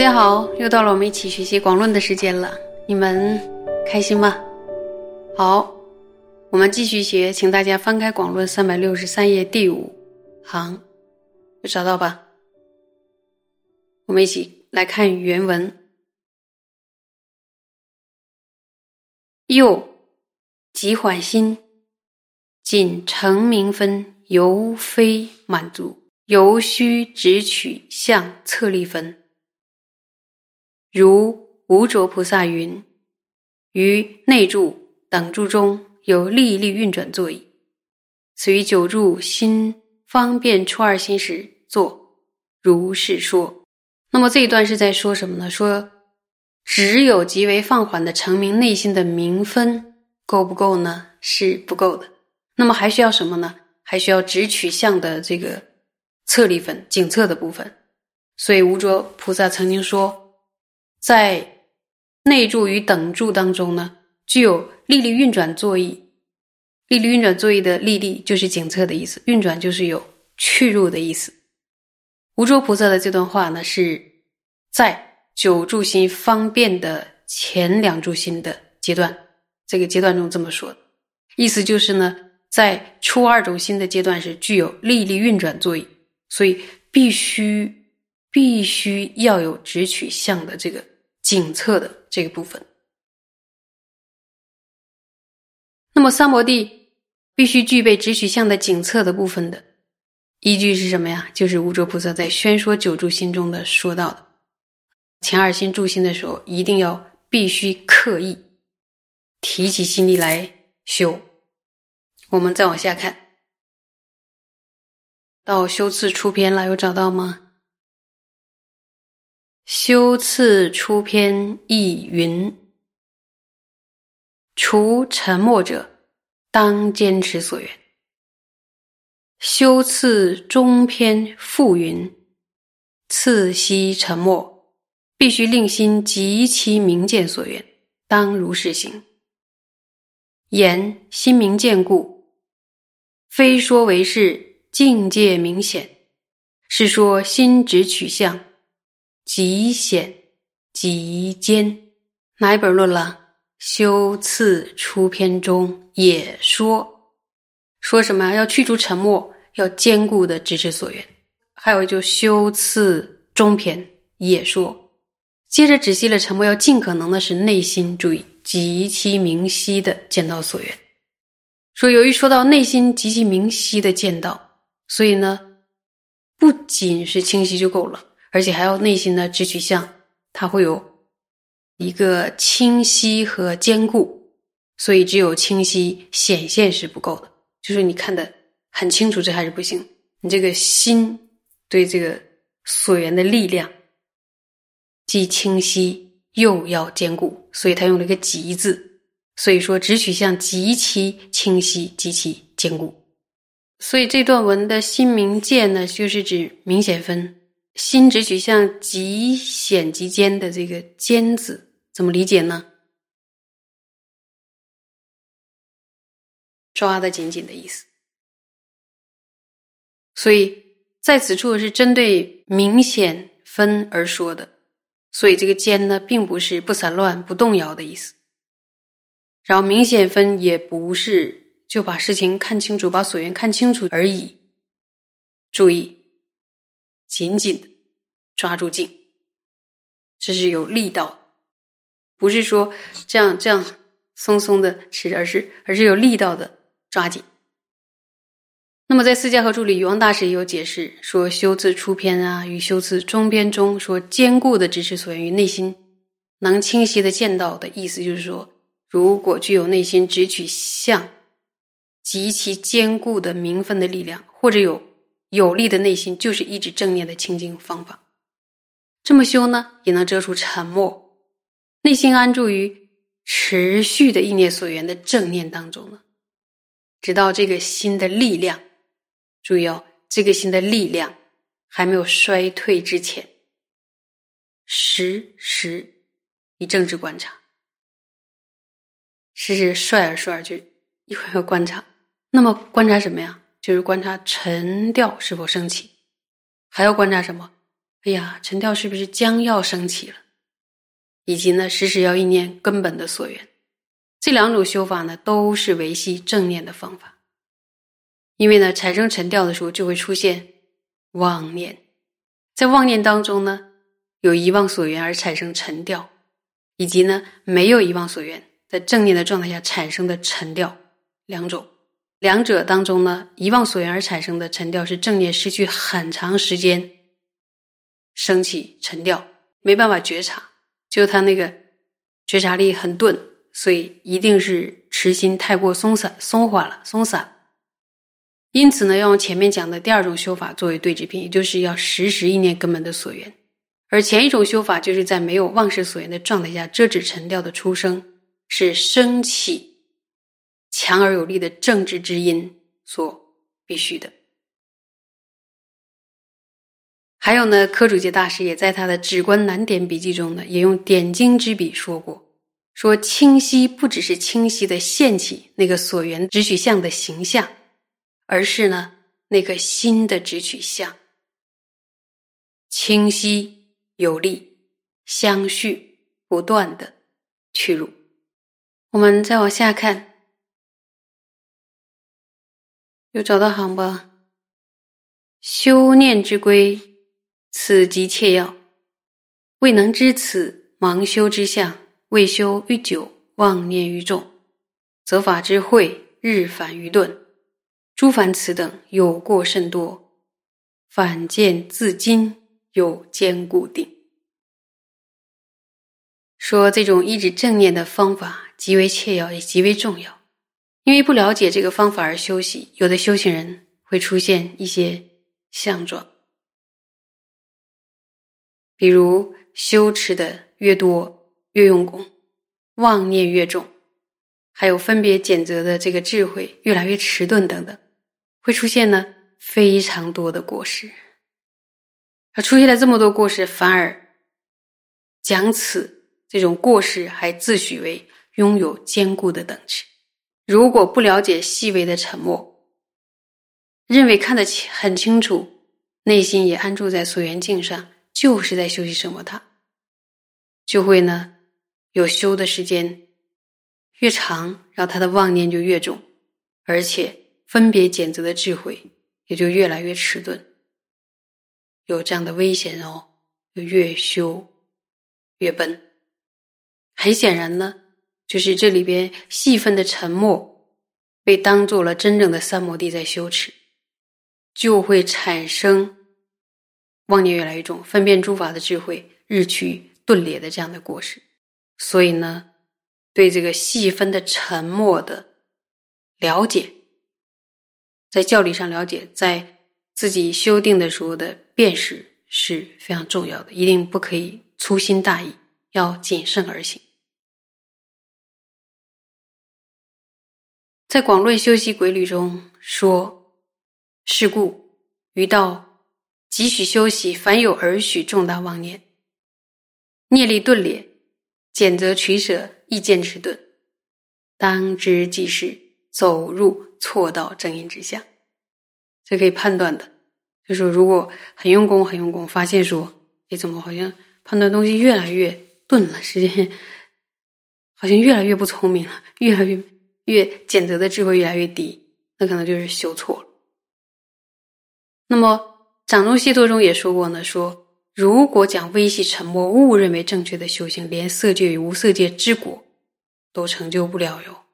大家好，又到了我们一起学习广论的时间了，你们开心吗？好，我们继续学，请大家翻开广论三百六十三页第五行，有找到吧？我们一起来看原文。又即缓心，仅成名分，犹非满足，犹须直取向策立分。如无着菩萨云：“于内住等住中有力力运转作意，此于久住心方便出二心时作。如是说。”那么这一段是在说什么呢？说只有极为放缓的成名内心的明分够不够呢？是不够的。那么还需要什么呢？还需要直取向的这个侧立分、景侧的部分。所以无着菩萨曾经说。在内住与等住当中呢，具有力力运转作意。力力运转作意的力力就是景侧的意思，运转就是有去入的意思。无着菩萨的这段话呢，是在九住心方便的前两住心的阶段，这个阶段中这么说的，意思就是呢，在初二种心的阶段是具有力力运转作意，所以必须。必须要有直取向的这个颈侧的这个部分。那么三摩地必须具备直取向的颈侧的部分的依据是什么呀？就是无着菩萨在宣说九住心中的说到的，前二心住心的时候，一定要必须刻意提起心力来修。我们再往下看，到修次出篇了，有找到吗？修次出篇亦云：除沉默者，当坚持所愿。修次中篇复云：次息沉默，必须令心极其明见所愿，当如是行。言心明见故，非说为是境界明显，是说心直取向。极显极坚，哪一本论了？修次出篇中也说，说什么？要去除沉默，要坚固的直持所缘。还有就修次中篇也说，接着仔细了沉默，要尽可能的使内心注意极其明晰的见到所缘。说由于说到内心极其明晰的见到，所以呢，不仅是清晰就够了。而且还要内心的直取向，它会有一个清晰和坚固，所以只有清晰显现是不够的。就是你看的很清楚，这还是不行。你这个心对这个所缘的力量，既清晰又要坚固，所以他用了一个“极”字。所以说，直取向极其清晰、极其坚固。所以这段文的心明见呢，就是指明显分。心直取向极显极坚的这个“坚”字怎么理解呢？抓的紧紧的意思。所以在此处是针对明显分而说的，所以这个“坚”呢，并不是不散乱、不动摇的意思。然后明显分也不是就把事情看清楚、把所缘看清楚而已。注意。紧紧的抓住劲，这是有力道，不是说这样这样松松的持，而是而是有力道的抓紧。那么在四家和注里，禹王大师也有解释说，修字出篇啊，与修字中篇中说坚固的支持所源于内心，能清晰的见到的意思，就是说，如果具有内心直取向极其坚固的名分的力量，或者有。有力的内心就是一直正念的清净方法。这么修呢，也能遮除沉默，内心安住于持续的意念所缘的正念当中呢，直到这个心的力量，注意哦，这个心的力量还没有衰退之前，时时以正直观察，时时率而率而就一会儿会观察。那么观察什么呀？就是观察沉调是否升起，还要观察什么？哎呀，沉调是不是将要升起了？以及呢，时时要意念根本的所缘。这两种修法呢，都是维系正念的方法。因为呢，产生沉调的时候，就会出现妄念，在妄念当中呢，有遗忘所缘而产生沉调，以及呢，没有遗忘所缘，在正念的状态下产生的沉调两种。两者当中呢，遗忘所缘而产生的沉调是正念失去很长时间升起沉调，没办法觉察，就他那个觉察力很钝，所以一定是持心太过松散、松缓了、松散。因此呢，要用前面讲的第二种修法作为对治品，也就是要时时意念根本的所缘；而前一种修法就是在没有忘失所缘的状态下遮止沉调的出生，是升起。强而有力的政治之音所必须的。还有呢，柯主杰大师也在他的《指观难点笔记》中呢，也用点睛之笔说过：说清晰不只是清晰的现起那个所缘直取相的形象，而是呢那个心的直取相，清晰有力，相续不断的去入。我们再往下看。有找到行吧？修念之规，此即切要。未能知此，盲修之相，未修愈久，妄念愈重，则法之慧日反愚钝。诸凡此等有过甚多，反见自今有坚固定。说这种一指正念的方法极为切要，也极为重要。因为不了解这个方法而休息，有的修行人会出现一些相状，比如修持的越多越用功，妄念越重，还有分别拣择的这个智慧越来越迟钝等等，会出现呢非常多的过失。而出现了这么多过失，反而讲此这种过失还自诩为拥有坚固的等持。如果不了解细微的沉默，认为看得清很清楚，内心也安住在所缘境上，就是在修习什么，他就会呢有修的时间越长，然后他的妄念就越重，而且分别拣择的智慧也就越来越迟钝，有这样的危险哦，就越修越笨。很显然呢。就是这里边细分的沉默，被当做了真正的三摩地在修持，就会产生妄念越来越重、分辨诸法的智慧日趋钝劣的这样的过失。所以呢，对这个细分的沉默的了解，在教理上了解，在自己修订的时候的辨识是非常重要的，一定不可以粗心大意，要谨慎而行。在广论修习规律中说：“是故于道，即许修习，凡有儿许重大妄念，念力钝劣，简则取舍，意见迟钝，当知即是走入错道正因之下。”这可以判断的，就说如果很用功、很用功，发现说：“哎，怎么好像判断东西越来越钝了？时间 好像越来越不聪明了，越来越……”越检择的智慧越来越低，那可能就是修错了。那么掌中细托中也说过呢，说如果讲微细沉默，误认为正确的修行，连色界与无色界之果都成就不了哟。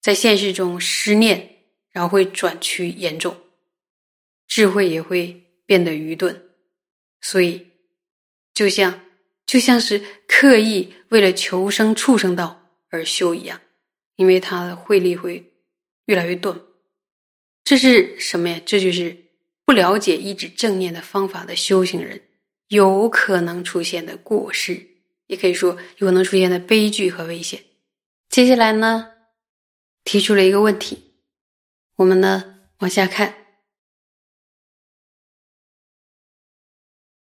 在现实中失念，然后会转趋严重，智慧也会变得愚钝，所以就像就像是刻意为了求生畜生道而修一样。因为他的慧力会越来越钝，这是什么呀？这就是不了解一指正念的方法的修行人有可能出现的过失，也可以说有可能出现的悲剧和危险。接下来呢，提出了一个问题，我们呢往下看：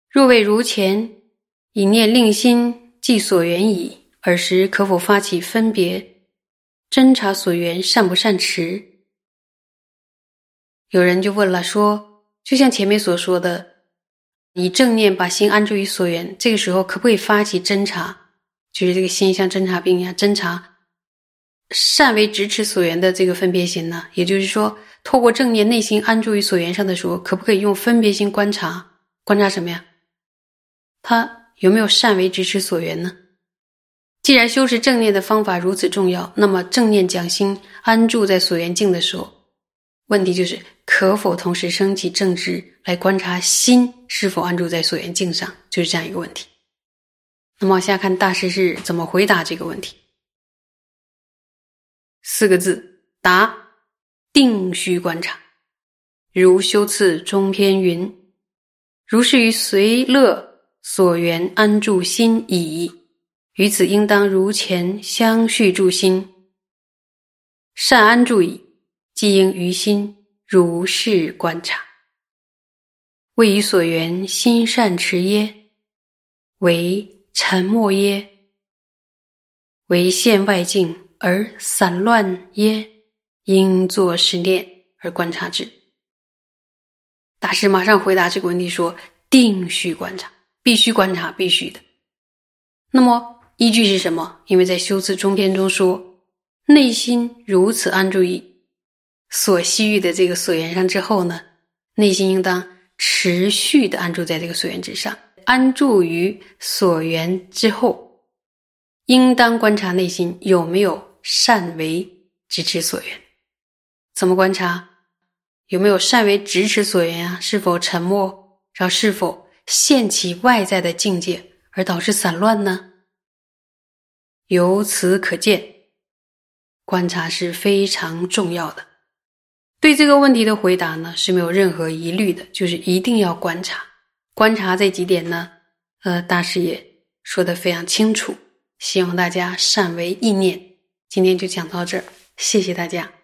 若为如前以念令心即所缘矣，尔时可否发起分别？侦查所缘善不善持？有人就问了，说：就像前面所说的，以正念把心安住于所缘，这个时候可不可以发起侦查？就是这个心像侦察兵一样侦查，善为直持所缘的这个分别心呢？也就是说，透过正念内心安住于所缘上的时候，可不可以用分别心观察？观察什么呀？他有没有善为直持所缘呢？既然修持正念的方法如此重要，那么正念将心安住在所缘境的时候，问题就是可否同时升起正知来观察心是否安住在所缘境上？就是这样一个问题。那么往下看大师是怎么回答这个问题？四个字：答。定须观察。如修次中篇云：“如是于随乐所缘安住心已。”于此应当如前相续住心，善安住矣。即应于心如是观察。为于所缘心善持耶？为沉默耶？为现外境而散乱耶？应作是念而观察之。大师马上回答这个问题说：“定须观察，必须观察，必须的。”那么。依据是什么？因为在修辞中篇中说，内心如此安住于所西域的这个所缘上之后呢，内心应当持续的安住在这个所缘之上。安住于所缘之后，应当观察内心有没有善为支持所缘。怎么观察？有没有善为支持所缘啊？是否沉默？然后是否现起外在的境界而导致散乱呢？由此可见，观察是非常重要的。对这个问题的回答呢是没有任何疑虑的，就是一定要观察。观察这几点呢，呃，大师也说的非常清楚，希望大家善为意念。今天就讲到这儿，谢谢大家。